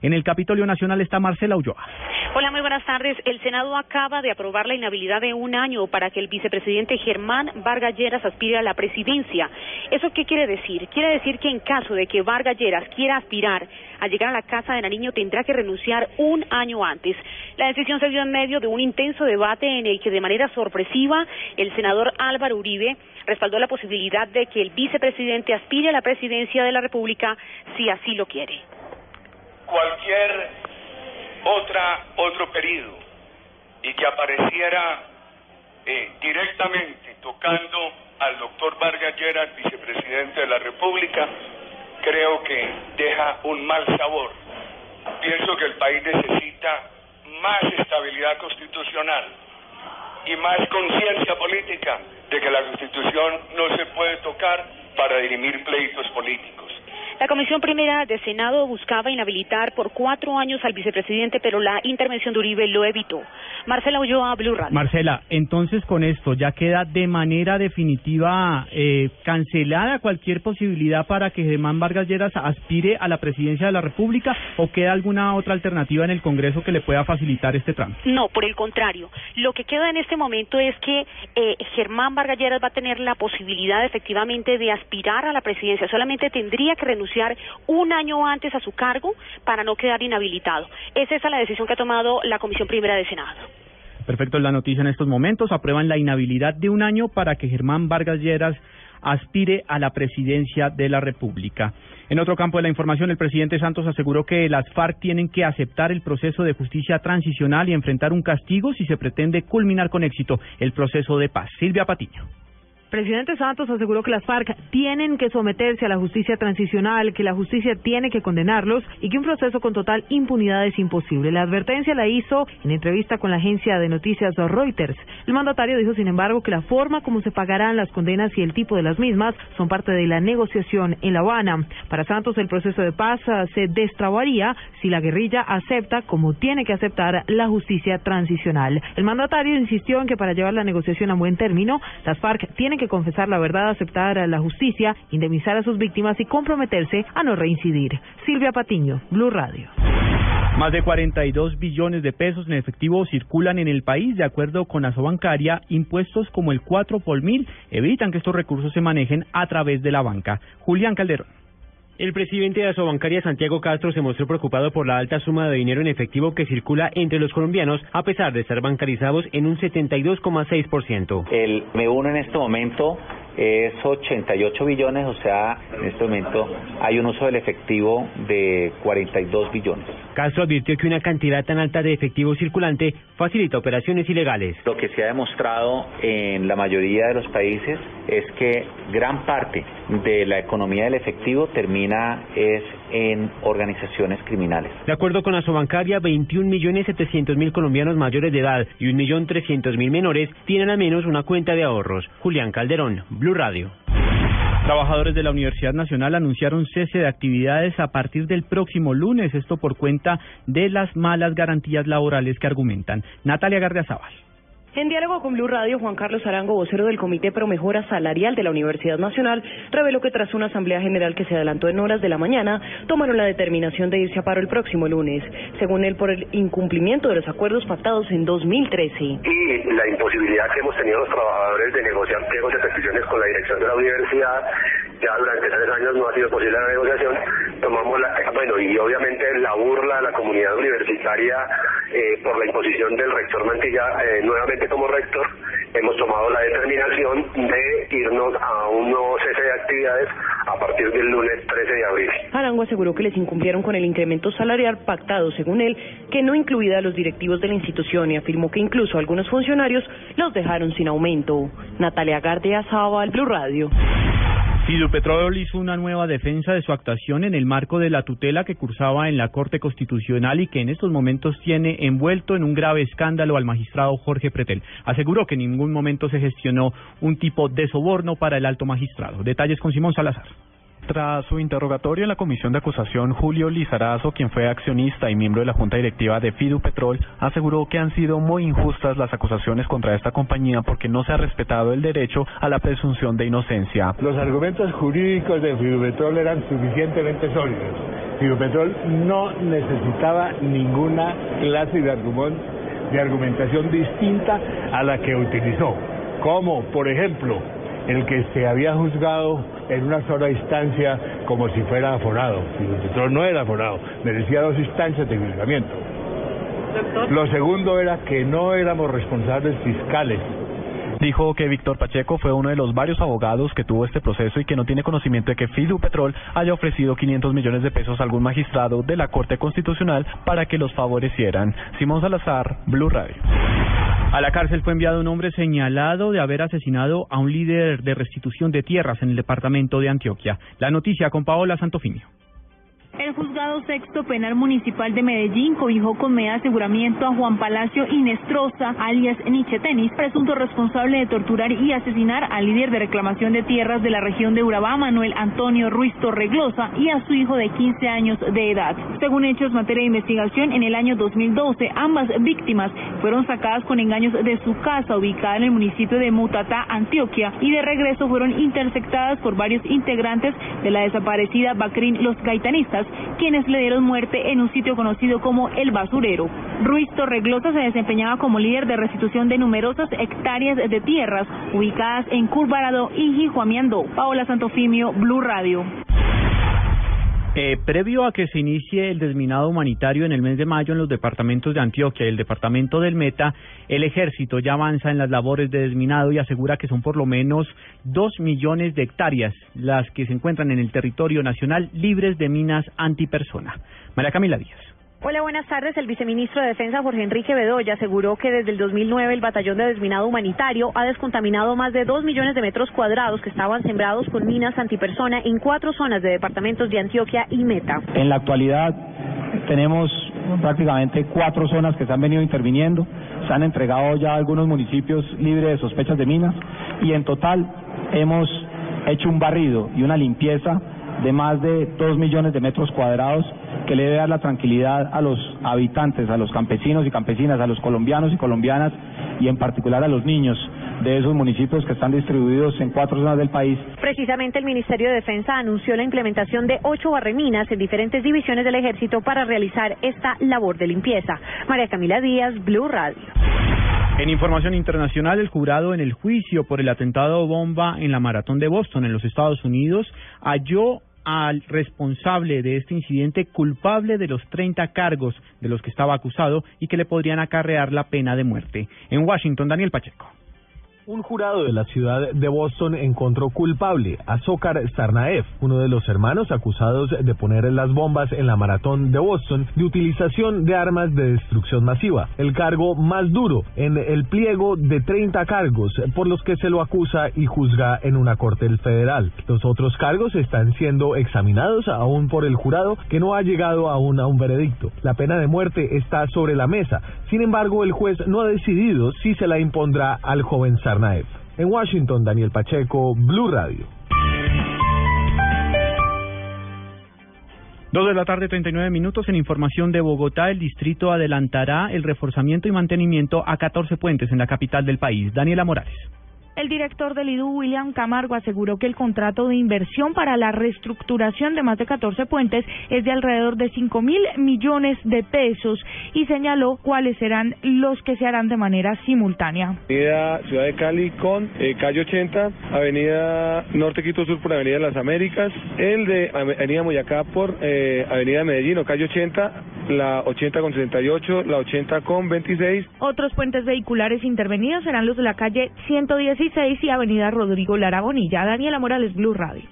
En el Capitolio Nacional está Marcela Ulloa. Hola, muy buenas tardes. El Senado acaba de aprobar la inhabilidad de un año para que el vicepresidente Germán Vargas Lleras aspire a la presidencia. ¿Eso qué quiere decir? Quiere decir que en caso de que Vargas Lleras quiera aspirar a llegar a la Casa de Nariño tendrá que renunciar un año antes. La decisión se dio en medio de un intenso debate en el que de manera sorpresiva el senador Álvaro Uribe respaldó la posibilidad de que el vicepresidente aspire a la presidencia de la República si así lo quiere. Cualquier otra, otro periodo y que apareciera eh, directamente tocando al doctor Vargas Lleras, vicepresidente de la República, creo que deja un mal sabor. Pienso que el país necesita más estabilidad constitucional y más conciencia política de que la Constitución no se puede tocar para dirimir pleitos políticos. La Comisión Primera de Senado buscaba inhabilitar por cuatro años al vicepresidente, pero la intervención de Uribe lo evitó. Marcela Ulloa, Blue Radio. Marcela, entonces con esto ya queda de manera definitiva eh, cancelada cualquier posibilidad para que Germán Vargas Lleras aspire a la presidencia de la República o queda alguna otra alternativa en el Congreso que le pueda facilitar este trámite? No, por el contrario. Lo que queda en este momento es que eh, Germán Vargas Lleras va a tener la posibilidad efectivamente de aspirar a la presidencia. Solamente tendría que renunciar un año antes a su cargo para no quedar inhabilitado. Es esa la decisión que ha tomado la Comisión Primera de Senado. Perfecto, la noticia en estos momentos. Aprueban la inhabilidad de un año para que Germán Vargas Lleras aspire a la presidencia de la República. En otro campo de la información, el presidente Santos aseguró que las FARC tienen que aceptar el proceso de justicia transicional y enfrentar un castigo si se pretende culminar con éxito el proceso de paz. Silvia Patiño. Presidente Santos aseguró que las FARC tienen que someterse a la justicia transicional, que la justicia tiene que condenarlos y que un proceso con total impunidad es imposible. La advertencia la hizo en entrevista con la agencia de noticias Reuters. El mandatario dijo, sin embargo, que la forma como se pagarán las condenas y el tipo de las mismas son parte de la negociación en La Habana. Para Santos, el proceso de paz ah, se destrabaría si la guerrilla acepta, como tiene que aceptar, la justicia transicional. El mandatario insistió en que para llevar la negociación a buen término, las FARC tienen que confesar la verdad, aceptar a la justicia, indemnizar a sus víctimas y comprometerse a no reincidir. Silvia Patiño, Blue Radio. Más de 42 billones de pesos en efectivo circulan en el país. De acuerdo con la bancaria, impuestos como el 4 por mil evitan que estos recursos se manejen a través de la banca. Julián Calderón. El presidente de Asobancaria, Santiago Castro, se mostró preocupado por la alta suma de dinero en efectivo que circula entre los colombianos, a pesar de estar bancarizados en un 72,6%. El M1 en este momento es 88 billones, o sea, en este momento hay un uso del efectivo de 42 billones. Castro advirtió que una cantidad tan alta de efectivo circulante facilita operaciones ilegales. Lo que se ha demostrado en la mayoría de los países es que gran parte de la economía del efectivo termina es en organizaciones criminales. De acuerdo con la Sobancaria, 21 millones 700 mil colombianos mayores de edad y 1 millón 300 mil menores tienen al menos una cuenta de ahorros. Julián Calderón, Blue Radio. Trabajadores de la Universidad Nacional anunciaron cese de actividades a partir del próximo lunes, esto por cuenta de las malas garantías laborales que argumentan. Natalia Gardiazabal. En diálogo con Blue Radio, Juan Carlos Arango, vocero del Comité Pro Mejora Salarial de la Universidad Nacional, reveló que tras una asamblea general que se adelantó en horas de la mañana, tomaron la determinación de irse a paro el próximo lunes, según él por el incumplimiento de los acuerdos pactados en 2013. Y la imposibilidad que hemos tenido los trabajadores de negociar pliegos de peticiones con la dirección de la universidad, ya durante tres años no ha sido posible la negociación, tomamos la, bueno, y obviamente la burla de la comunidad universitaria eh, por la imposición del rector Mantilla eh, nuevamente como rector, hemos tomado la determinación de irnos a un nuevo cese de actividades a partir del lunes 13 de abril. Arango aseguró que les incumplieron con el incremento salarial pactado, según él, que no incluía a los directivos de la institución y afirmó que incluso algunos funcionarios los dejaron sin aumento. Natalia Gardia al Blue Radio. Petrol hizo una nueva defensa de su actuación en el marco de la tutela que cursaba en la Corte Constitucional y que en estos momentos tiene envuelto en un grave escándalo al magistrado Jorge Pretel. Aseguró que en ningún momento se gestionó un tipo de soborno para el alto magistrado. Detalles con Simón Salazar. Tras su interrogatorio en la comisión de acusación, Julio Lizarazo, quien fue accionista y miembro de la junta directiva de Fidu Petrol, aseguró que han sido muy injustas las acusaciones contra esta compañía porque no se ha respetado el derecho a la presunción de inocencia. Los argumentos jurídicos de Fidu Petrol eran suficientemente sólidos. Fidu Petrol no necesitaba ninguna clase de, de argumentación distinta a la que utilizó, como por ejemplo el que se había juzgado en una sola instancia como si fuera aforado. Y no era aforado, merecía dos instancias de juzgamiento. Lo segundo era que no éramos responsables fiscales. Dijo que Víctor Pacheco fue uno de los varios abogados que tuvo este proceso y que no tiene conocimiento de que Fidu Petrol haya ofrecido 500 millones de pesos a algún magistrado de la Corte Constitucional para que los favorecieran. Simón Salazar, Blue Radio. A la cárcel fue enviado un hombre señalado de haber asesinado a un líder de restitución de tierras en el departamento de Antioquia. La noticia con Paola Santofimio. El juzgado sexto penal municipal de Medellín cobijó con media aseguramiento a Juan Palacio Inestrosa, alias Nietzsche Tenis, presunto responsable de torturar y asesinar al líder de reclamación de tierras de la región de Urabá, Manuel Antonio Ruiz Torreglosa, y a su hijo de 15 años de edad. Según hechos materia de investigación, en el año 2012, ambas víctimas fueron sacadas con engaños de su casa ubicada en el municipio de Mutatá, Antioquia, y de regreso fueron interceptadas por varios integrantes de la desaparecida Bacrín Los Gaitanistas, quienes le dieron muerte en un sitio conocido como El Basurero. Ruiz Torreglosa se desempeñaba como líder de restitución de numerosas hectáreas de tierras ubicadas en Curvarado y Jijuamiando. Paola Santofimio, Blue Radio. Eh, previo a que se inicie el desminado humanitario en el mes de mayo en los departamentos de Antioquia y el departamento del Meta, el ejército ya avanza en las labores de desminado y asegura que son por lo menos dos millones de hectáreas las que se encuentran en el territorio nacional libres de minas antipersona. María Camila Díaz. Hola, buenas tardes. El viceministro de Defensa, Jorge Enrique Bedoya, aseguró que desde el 2009 el Batallón de Desminado Humanitario ha descontaminado más de dos millones de metros cuadrados que estaban sembrados con minas antipersona en cuatro zonas de departamentos de Antioquia y Meta. En la actualidad tenemos prácticamente cuatro zonas que se han venido interviniendo. Se han entregado ya algunos municipios libres de sospechas de minas y en total hemos hecho un barrido y una limpieza de más de dos millones de metros cuadrados que le debe dar la tranquilidad a los habitantes, a los campesinos y campesinas, a los colombianos y colombianas y en particular a los niños de esos municipios que están distribuidos en cuatro zonas del país. Precisamente el Ministerio de Defensa anunció la implementación de ocho barreminas en diferentes divisiones del ejército para realizar esta labor de limpieza. María Camila Díaz, Blue Radio. En información internacional, el jurado en el juicio por el atentado bomba en la maratón de Boston en los Estados Unidos halló al responsable de este incidente culpable de los 30 cargos de los que estaba acusado y que le podrían acarrear la pena de muerte. En Washington, Daniel Pacheco. Un jurado de la ciudad de Boston encontró culpable a Zokar Sarnaev, uno de los hermanos acusados de poner las bombas en la maratón de Boston de utilización de armas de destrucción masiva, el cargo más duro en el pliego de 30 cargos por los que se lo acusa y juzga en una corte federal. Los otros cargos están siendo examinados aún por el jurado que no ha llegado aún a un veredicto. La pena de muerte está sobre la mesa. Sin embargo, el juez no ha decidido si se la impondrá al joven Sarnaev. En Washington, Daniel Pacheco, Blue Radio. Dos de la tarde, 39 minutos. En información de Bogotá, el distrito adelantará el reforzamiento y mantenimiento a 14 puentes en la capital del país. Daniela Morales. El director del IDU, William Camargo, aseguró que el contrato de inversión para la reestructuración de más de 14 puentes es de alrededor de 5 mil millones de pesos y señaló cuáles serán los que se harán de manera simultánea. Avenida Ciudad de Cali con eh, calle 80, Avenida Norte Quito Sur por Avenida Las Américas, el de Avenida Moyacá por eh, Avenida Medellín o calle 80, la 80 con 78, la 80 con 26. Otros puentes vehiculares intervenidos serán los de la calle 116 y Avenida Rodrigo Lara Bonilla. Daniela Morales, Blue Radio.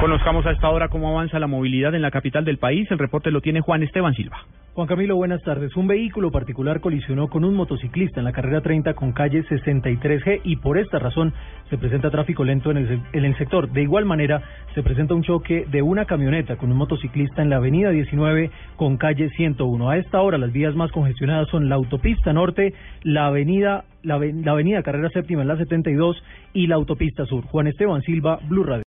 Conozcamos a esta hora cómo avanza la movilidad en la capital del país. El reporte lo tiene Juan Esteban Silva. Juan Camilo, buenas tardes. Un vehículo particular colisionó con un motociclista en la carrera 30 con calle 63G y por esta razón se presenta tráfico lento en el, en el sector. De igual manera, se presenta un choque de una camioneta con un motociclista en la avenida 19 con calle 101. A esta hora las vías más congestionadas son la autopista norte, la avenida la, avenida Carrera Séptima en la 72 y la autopista sur. Juan Esteban Silva, Blue Radio.